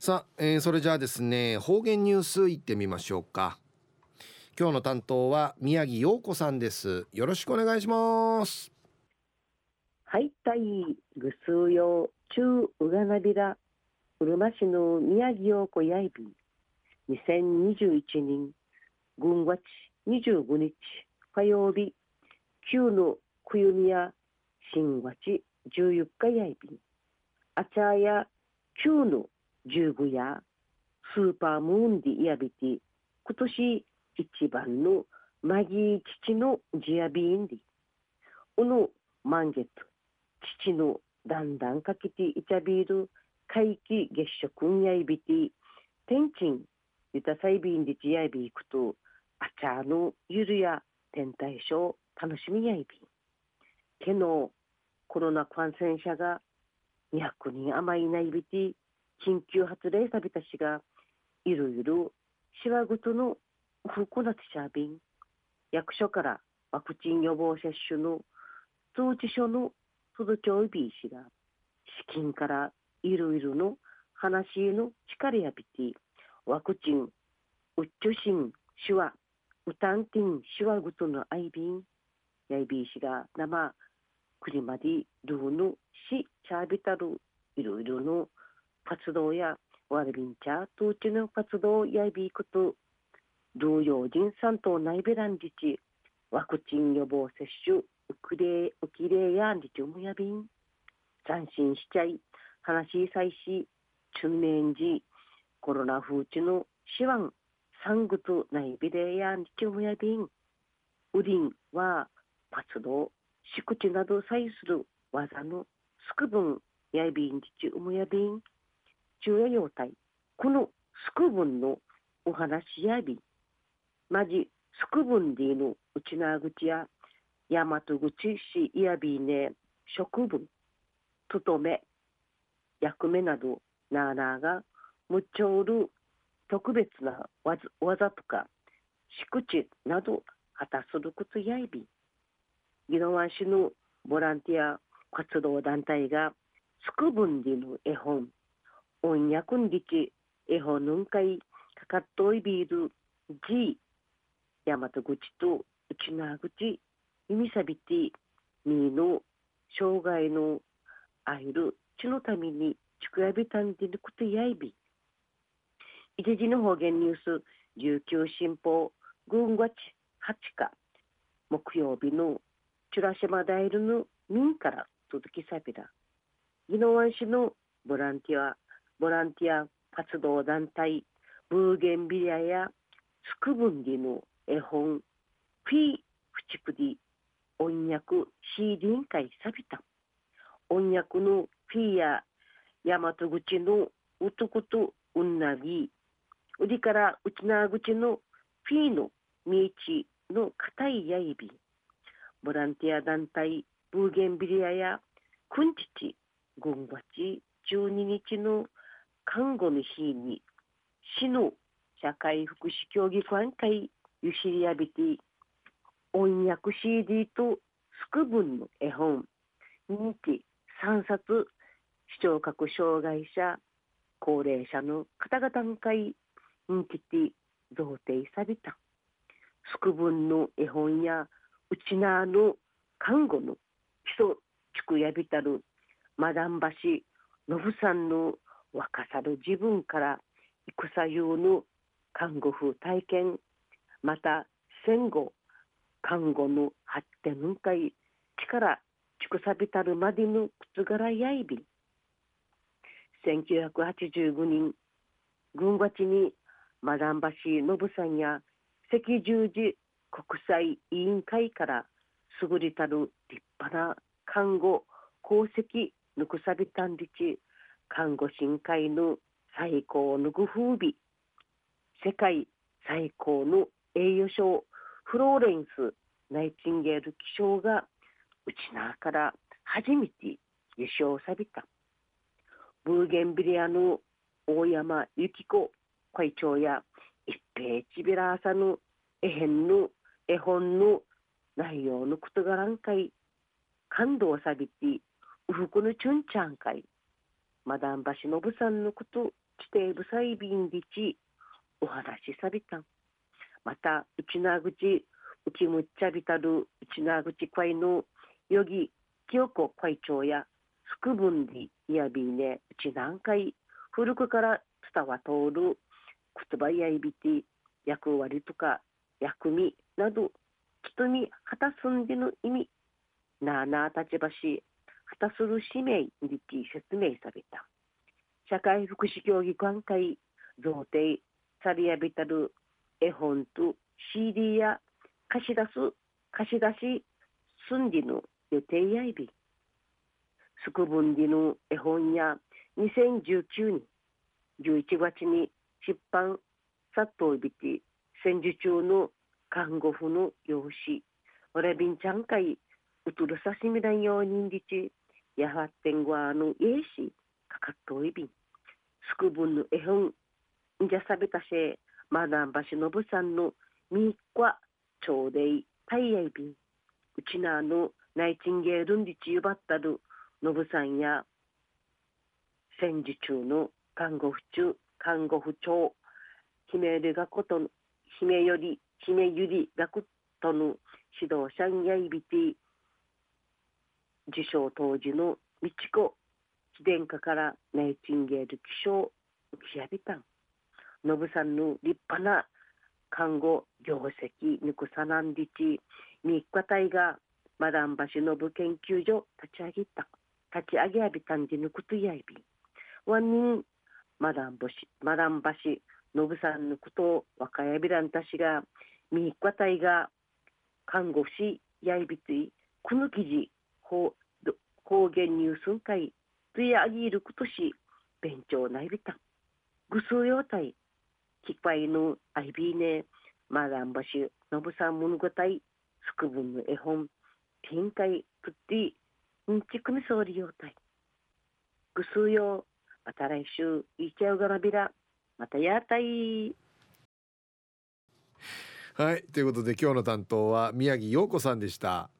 さあ、えー、それじゃあですね方言ニュースいってみましょうか。今日の担当は宮城陽子さんです。よろしくお願いします。はいたいぐすうよ中うがなびらうるま市の宮城陽子やいび。2021年軍月25日火曜日旧の冬宮新月14日やいび。あちゃや旧の十五やスーパームーンディやびて今年一番のマギー父のジアビーンディ。おの満月父のだんだんかけていちゃびる皆既月食んやいびて天神ゆたさいびんでちやいびいくとあちゃのゆるや天体ショー楽しみやいびけのコロナ感染者が200人余りないびて緊急発令さびたしがいろいろしわごとのふくなつしゃびん役所からワクチン予防接種の通知書の届けおいびいしが資金からいろいろの話の力やびてワクチンうっちょしんしわうたんてんしわごとのあいびんやいびいしが生くりまでルーのしちゃびたるいろいろの活動やワルビンチャートーチの活動やいびくと同様人産と内ベラン自治ワクチン予防接種ウクレウキレやんじちむやびん斬新しちゃい話しさいし中年時コロナ風地のシワン産グと内ビレやんじちむやびんウリンは活動敷地などさいす。る技のすくぶんやいびんじちうむやびん昼夜用体このすくぶんのお話やびまじすくぶんでのうちなぐちや大和口市いやびね食分ととめ役目などなあなあがむちょうる特別な技とか敷地など果たすることやいび宜野湾市のボランティア活動団体がすくぶんでの絵本音訳んりち絵本ぬんかいかかっといびるじ大和口と内縄口耳さびてみの障害のあいるちのためにちくやびたんでることやいび。一時の方言ニュース19新報軍月8日木曜日のチュラシマダイルの民から届きさびら宜野湾市のボランティアボランティア活動団体ブーゲンビリアやスクブンディの絵本フィーフチクディ音訳 CD 会サビタ音訳のフィーや大和口のうとことうんなぎうりからうちな口のフィーのみちの硬いやいび。ボランティア団体ブーゲンビリアやくんちち軍ち12日の看護の日に市の社会福祉協議会会ゆしりやびて音訳 CD とスクブンの絵本人気3冊視聴覚障害者高齢者の方々会人気て贈呈された。スクブンの絵本やうちなの看護の基礎地区やびたるマダン橋のぶさんの若さる自分から戦用の看護婦体験また戦後看護の発展会力ちくさびたるまでのくつがらやいび。1985年軍町にマダン橋信さんや赤十字国際委員会から優れたる立派な看護功績ぬくさびたんりち。看護師会の最高のご褒美。世界最高の栄誉賞。フローレンス・ナイチンゲール記章がうちなから初めて受賞された。ブーゲンビリアの大山由紀子会長や一平ちびらさの絵編の絵本の内容のことがらんかい感動さびてうふくのちゅんちゃんかいマダンバシノブさんのこと地底部細便でちお話しさびたん。また内な口内むっちゃびたる内な口会のよぎ清子会長やすくぶんりいやびね内南海古くから伝わ通る言葉やいびて役割とか役味など人に果たすんでの意味。なあなあ立場し果たする使命に説明された。社会福祉協議官会贈呈さりやびたる絵本と CD や貸し出す貸し出しすんでの予定やいびすくぶんでの絵本や2019年11月に出版さっといびて戦時中の看護婦の養子オレビンちゃんかいうとるさしみらんようにんりち。やはってんごあのえいしかかっといびんすくぶんの絵本んじゃさびたせマダンバシのぶさんのみっこちょうでいたいやいびんうちなのナイチンゲールんりちゆばったるのぶさんや戦時中の看護婦中看護婦長姫でがこと姫より姫ゆりがことの指導者んやいびて受賞当時の美智子秘伝家からナイチンゲール気象浮きやびた。んのぶさんの立派な看護業績ぬくさなんりちみっかたいがマダン橋のぶ研究所立ち上げた。立ち上げやびたんじぬくとやいびワンニンマダン橋マダン橋のぶさんのこと若やびらんたしがみっかたいが看護師やいびついこの記事方方言ニュースン会とやあぎることし勉強ないびた。ぐすうようたいきっぱいのあいびいねマダンバシのぶさん物語すくぶんの絵本展開とってうんちくみそうりようたい。ぐすうよまた来週いちゃうがらびらまたやたい。はいということで今日の担当は宮城陽子さんでした。